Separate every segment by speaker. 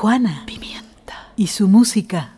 Speaker 1: Juana. Pimienta. Y su música.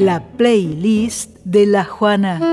Speaker 2: La playlist de la Juana.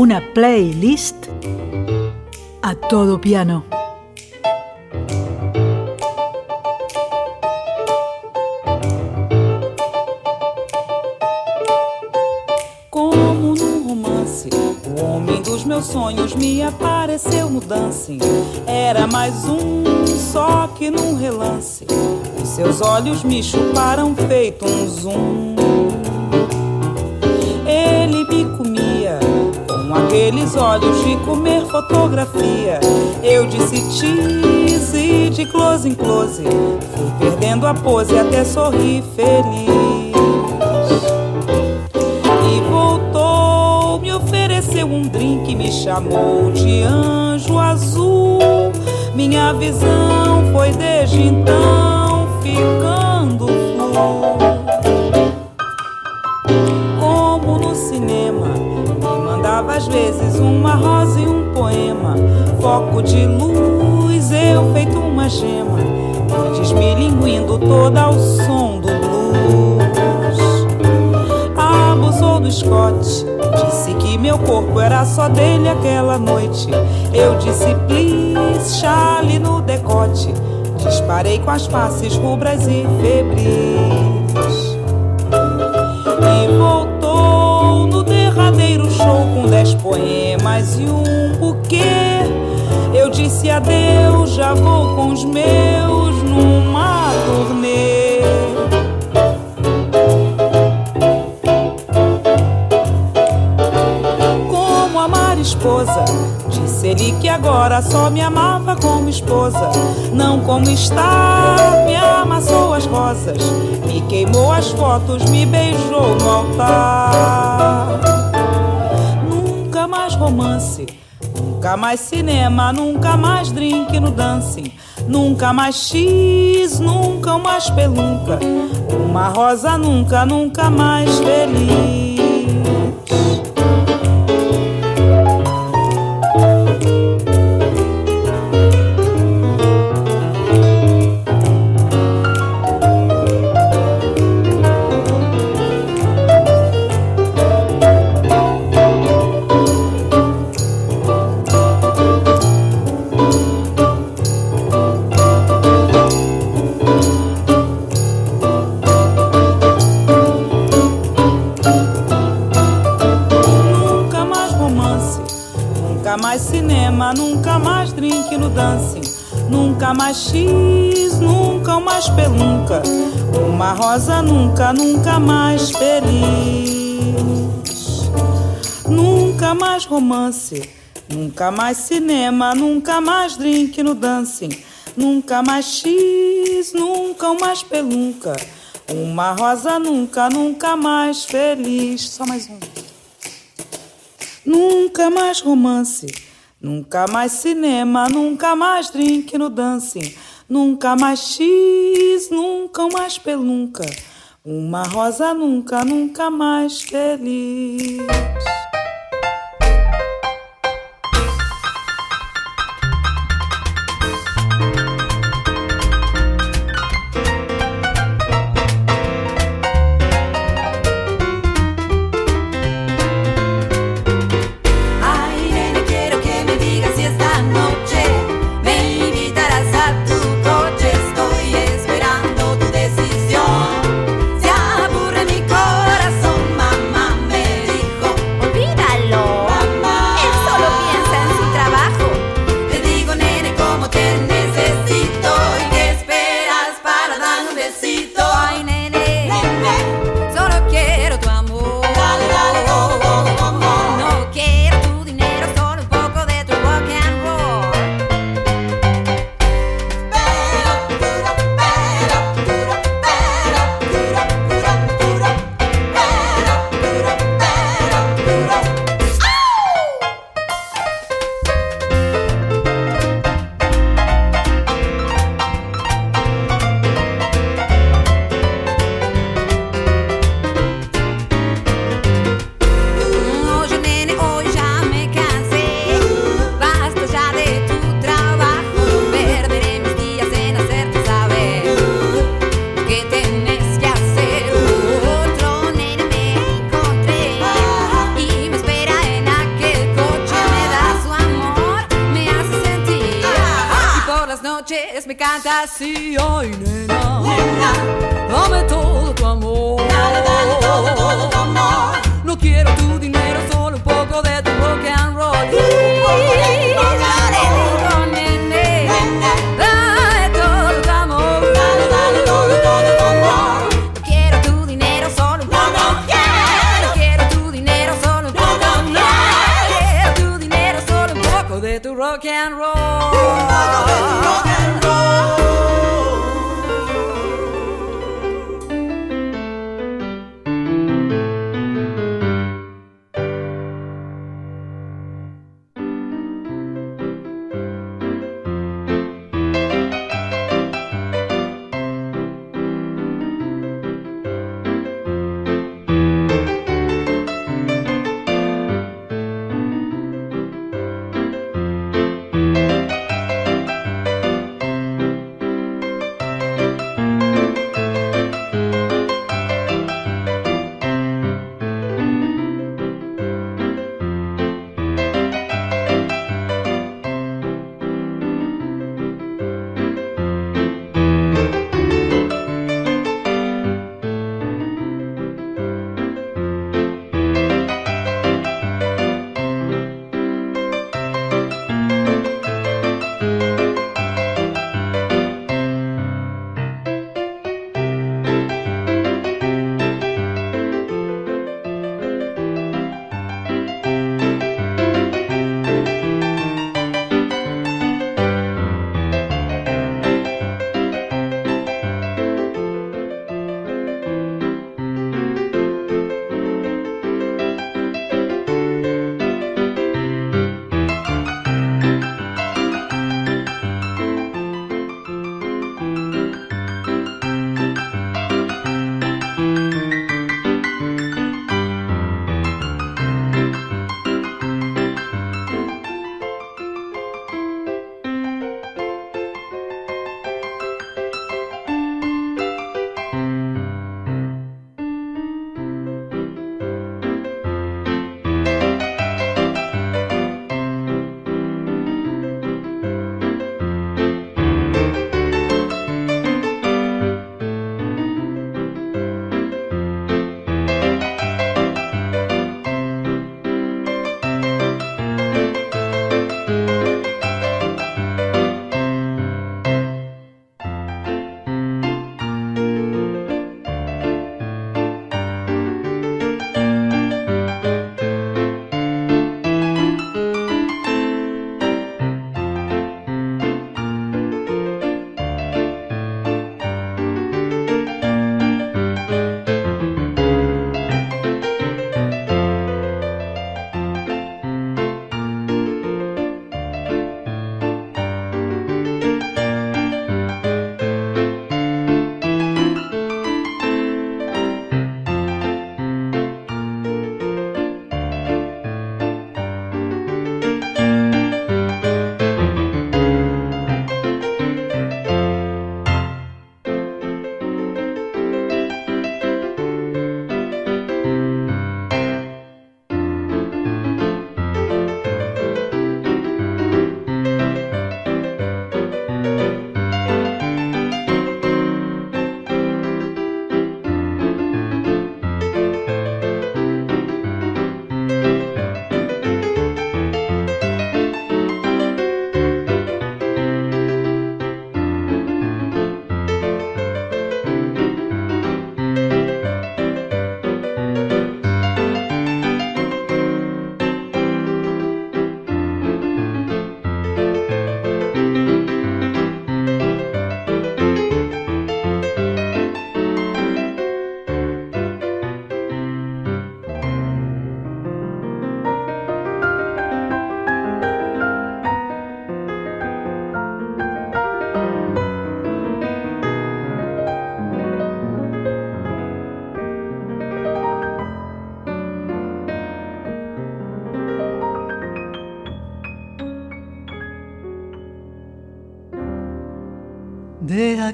Speaker 1: Una playlist a todo piano.
Speaker 3: Como num romance, o homem dos meus sonhos me apareceu no. Era mais um, só que num relance. Seus olhos me chuparam feito um zoom. Aqueles olhos de comer fotografia. Eu disse cheese de close em close. Fui perdendo a pose até sorrir feliz. E voltou, me ofereceu um drink, me chamou de anjo azul. Minha visão foi desde então ficando uma rosa e um poema. Foco de luz, eu feito uma gema. Antes me linguindo toda ao som do blues. Abusou do Scott, disse que meu corpo era só dele aquela noite. Eu disse please, Charlie no decote. Disparei com as faces rubras e febris. Derradeiro show com dez poemas e um buquê. Eu disse adeus, já vou com os meus numa turnê. Como amar esposa, disse ele que agora só me amava como esposa, não como está. Me amassou as rosas, me queimou as fotos, me beijou no altar. Mais romance, nunca mais cinema, nunca mais drink no dancing. Nunca mais X, nunca uma espelunca. Uma rosa nunca, nunca mais feliz. Rosa nunca, nunca mais feliz. Nunca mais romance, nunca mais cinema, nunca mais drink no dancing, nunca mais X, nunca uma espelunca, uma rosa nunca, nunca mais feliz. Só mais um. Nunca mais romance, nunca mais cinema, nunca mais drink no dancing, nunca mais X, nunca mais pelunca, uma rosa nunca, nunca mais feliz.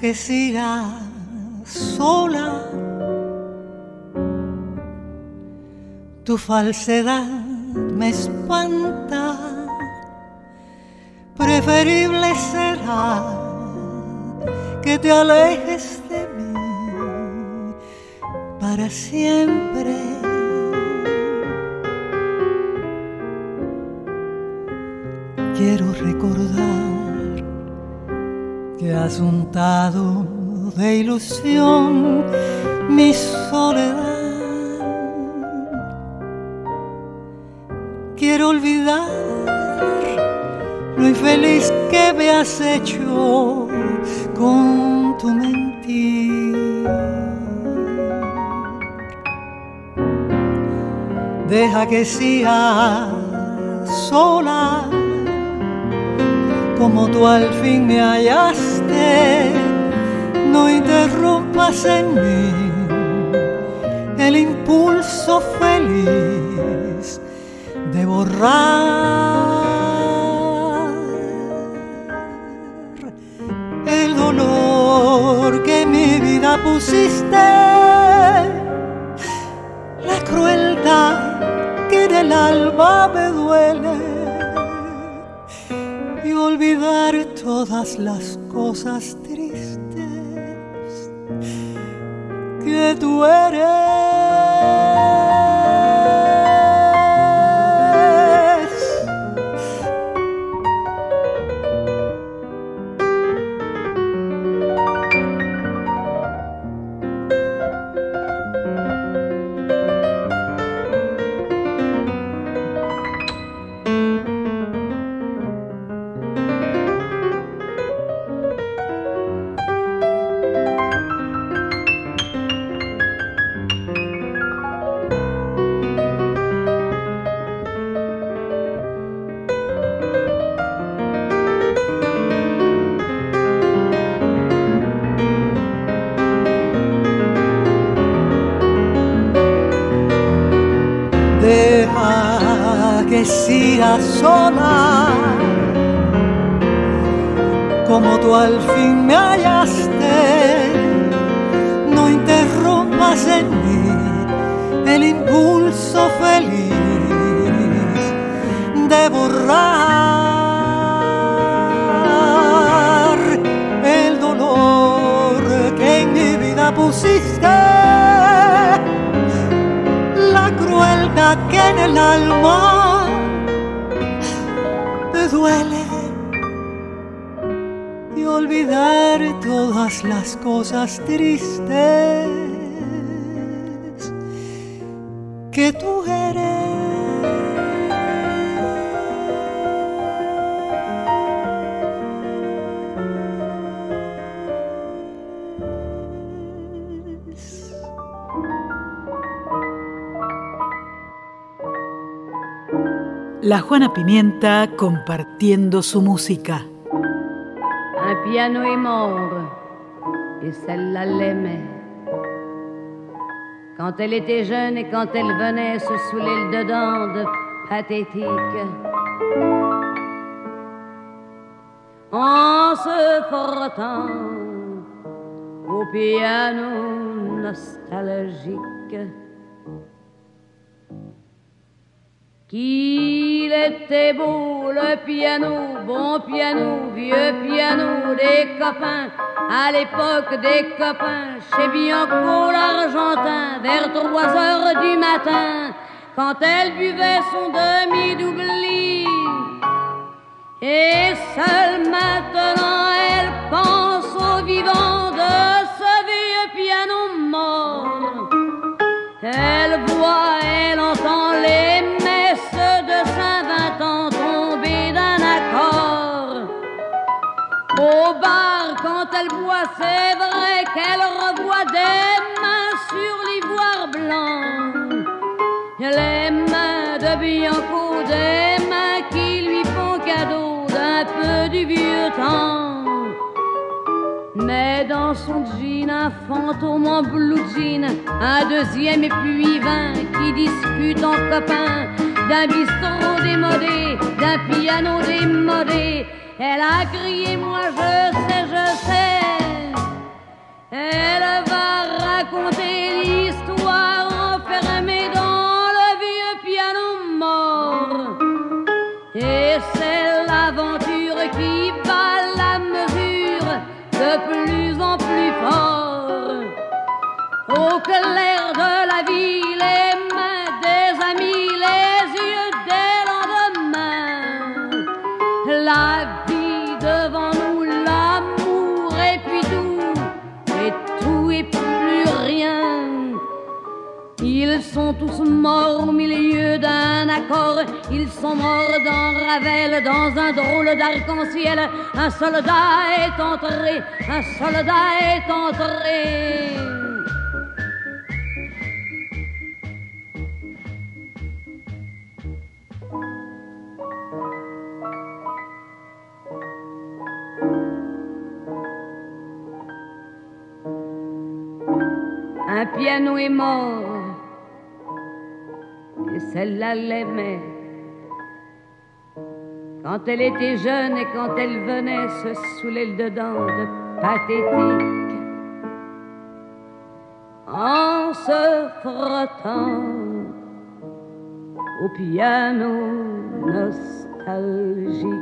Speaker 4: Que
Speaker 5: siga sola. Tu falsedad me espanta. Preferible será que te alejes de mí para siempre. De ilusión mi soledad. Quiero olvidar lo infeliz que me has hecho con tu mentir. Deja que sea sola como tú al fin me No interrumpas en mí el impulso feliz de borrar el dolor que mi vida pusiste, la crueldad que en el alma me duele olvidar todas las cosas tristes que tú eres. Sola como tú al fin me hallaste. No interrumpas en mí el impulso feliz de borrar el dolor que en mi vida pusiste la crueldad que en el alma duele y olvidar todas las cosas tristes que tú
Speaker 1: La Juana Pimienta compartiendo su música.
Speaker 6: Un piano est mort et celle-là l'aimait. Quand elle était jeune et quand elle venait se saouler le dedans de pathétique. En se frottant au piano nostalgique. Qu'il était beau le piano, bon piano, vieux piano des copains, à l'époque des copains, chez Bianco l'Argentin, vers trois heures du matin, quand elle buvait son demi-doubli. Et seule maintenant elle elle boit, c'est vrai qu'elle revoit des mains sur l'ivoire blanc. Les mains de Bianco, des mains qui lui font cadeau d'un peu du vieux temps. Mais dans son jean, un fantôme en blue jean, un deuxième et puis vingt qui discute en copain d'un bistrot démodé, d'un piano démodé. Elle a crié, moi je sais, je sais. Elle va raconter l'histoire enfermée dans le vieux piano mort. Et c'est l'aventure qui bat la mesure de plus en plus fort. Au clair sont tous morts au milieu d'un accord. Ils sont morts dans Ravel, dans un drôle d'arc-en-ciel. Un soldat est entré, un soldat est entré. Un piano est mort, et celle-là l'aimait. Quand elle était jeune et quand elle venait se saouler le dedans de pathétique, en se frottant au piano nostalgique.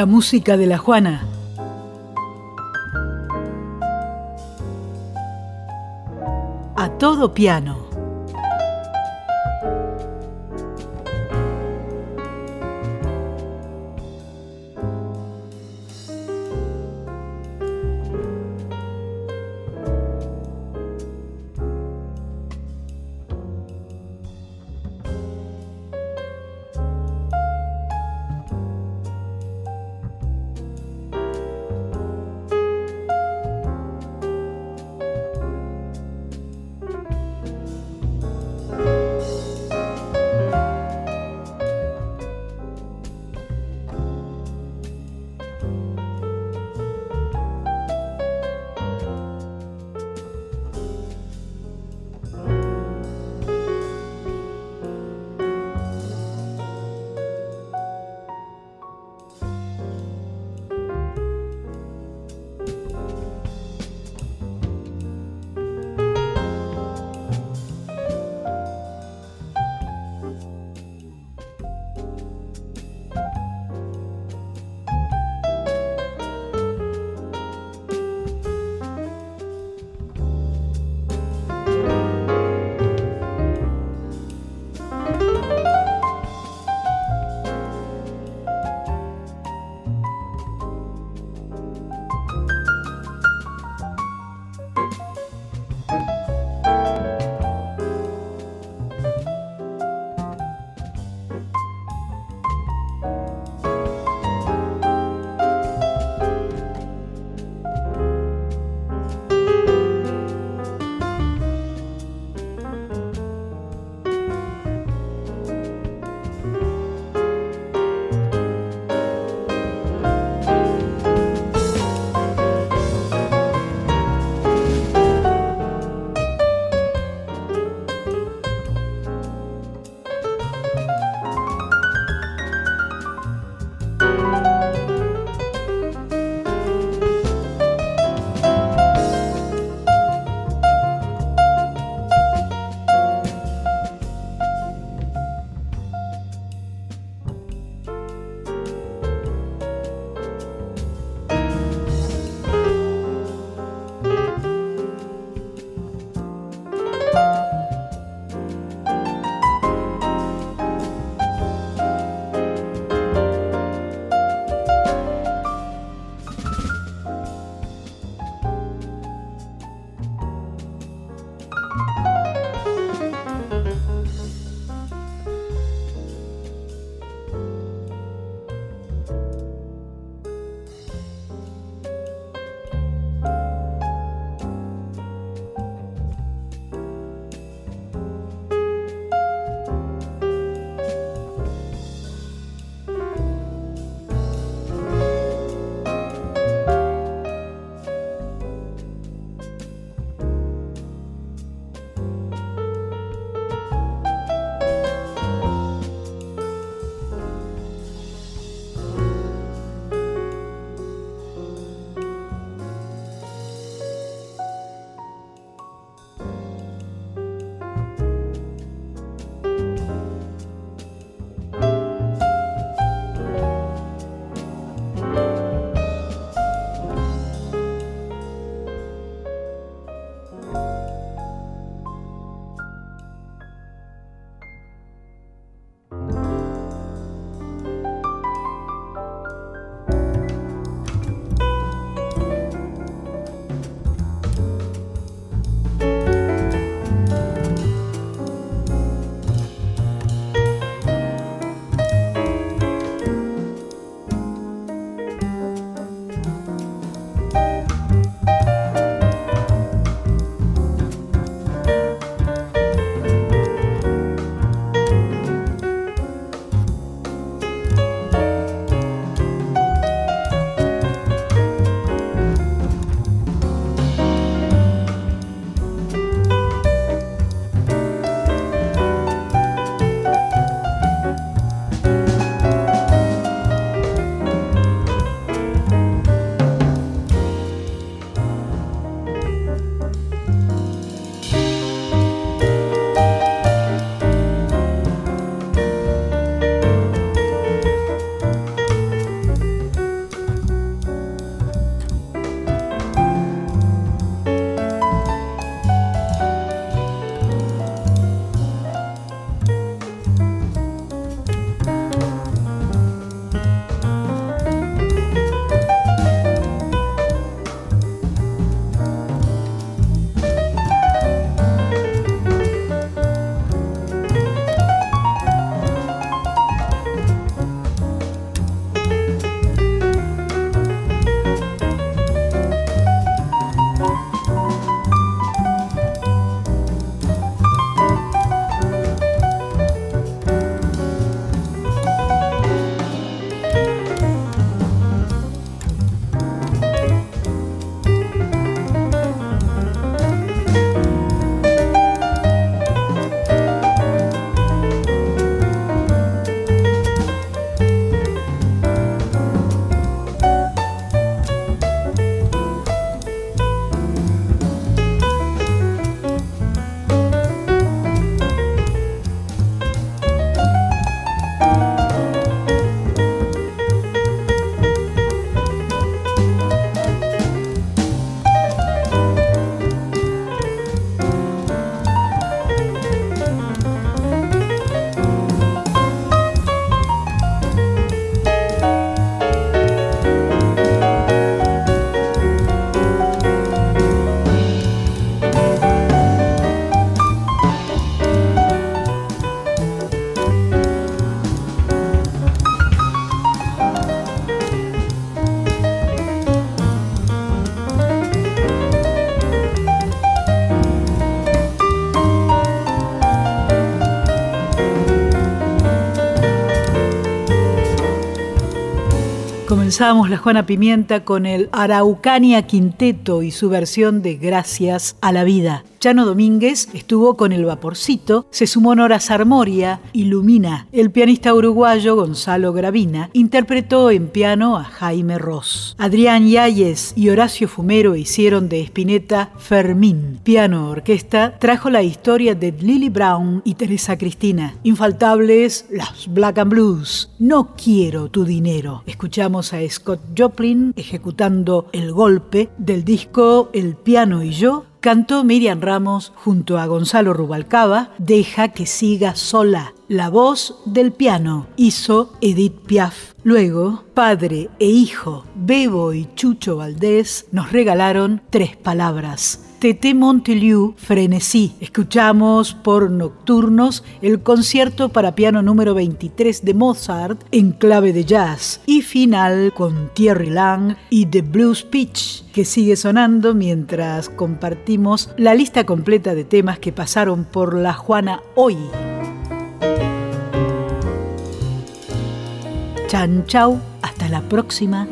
Speaker 1: La música de la Juana. A todo piano. Comenzamos la Juana Pimienta con el Araucania Quinteto y su versión de Gracias a la Vida. Chano Domínguez estuvo con el Vaporcito, se sumó Nora Sarmoria, Ilumina. El pianista uruguayo Gonzalo Gravina interpretó en piano a Jaime Ross. Adrián Yáñez y Horacio Fumero hicieron de Espineta Fermín. Piano orquesta trajo la historia de Lily Brown y Teresa Cristina. Infaltables las Black and Blues. No quiero tu dinero. Escuchamos a Scott Joplin ejecutando el golpe del disco El piano y yo cantó Miriam Ramos junto a Gonzalo Rubalcaba, Deja que siga sola. La voz del piano hizo Edith Piaf. Luego, padre e hijo, Bebo y Chucho Valdés, nos regalaron tres palabras. Tete Monteliu, Frenesí. Escuchamos por nocturnos el concierto para piano número 23 de Mozart en clave de jazz. Y final con Thierry Lang y The Blues Pitch, que sigue sonando mientras compartimos la lista completa de temas que pasaron por la Juana hoy. Chan chau, hasta la próxima.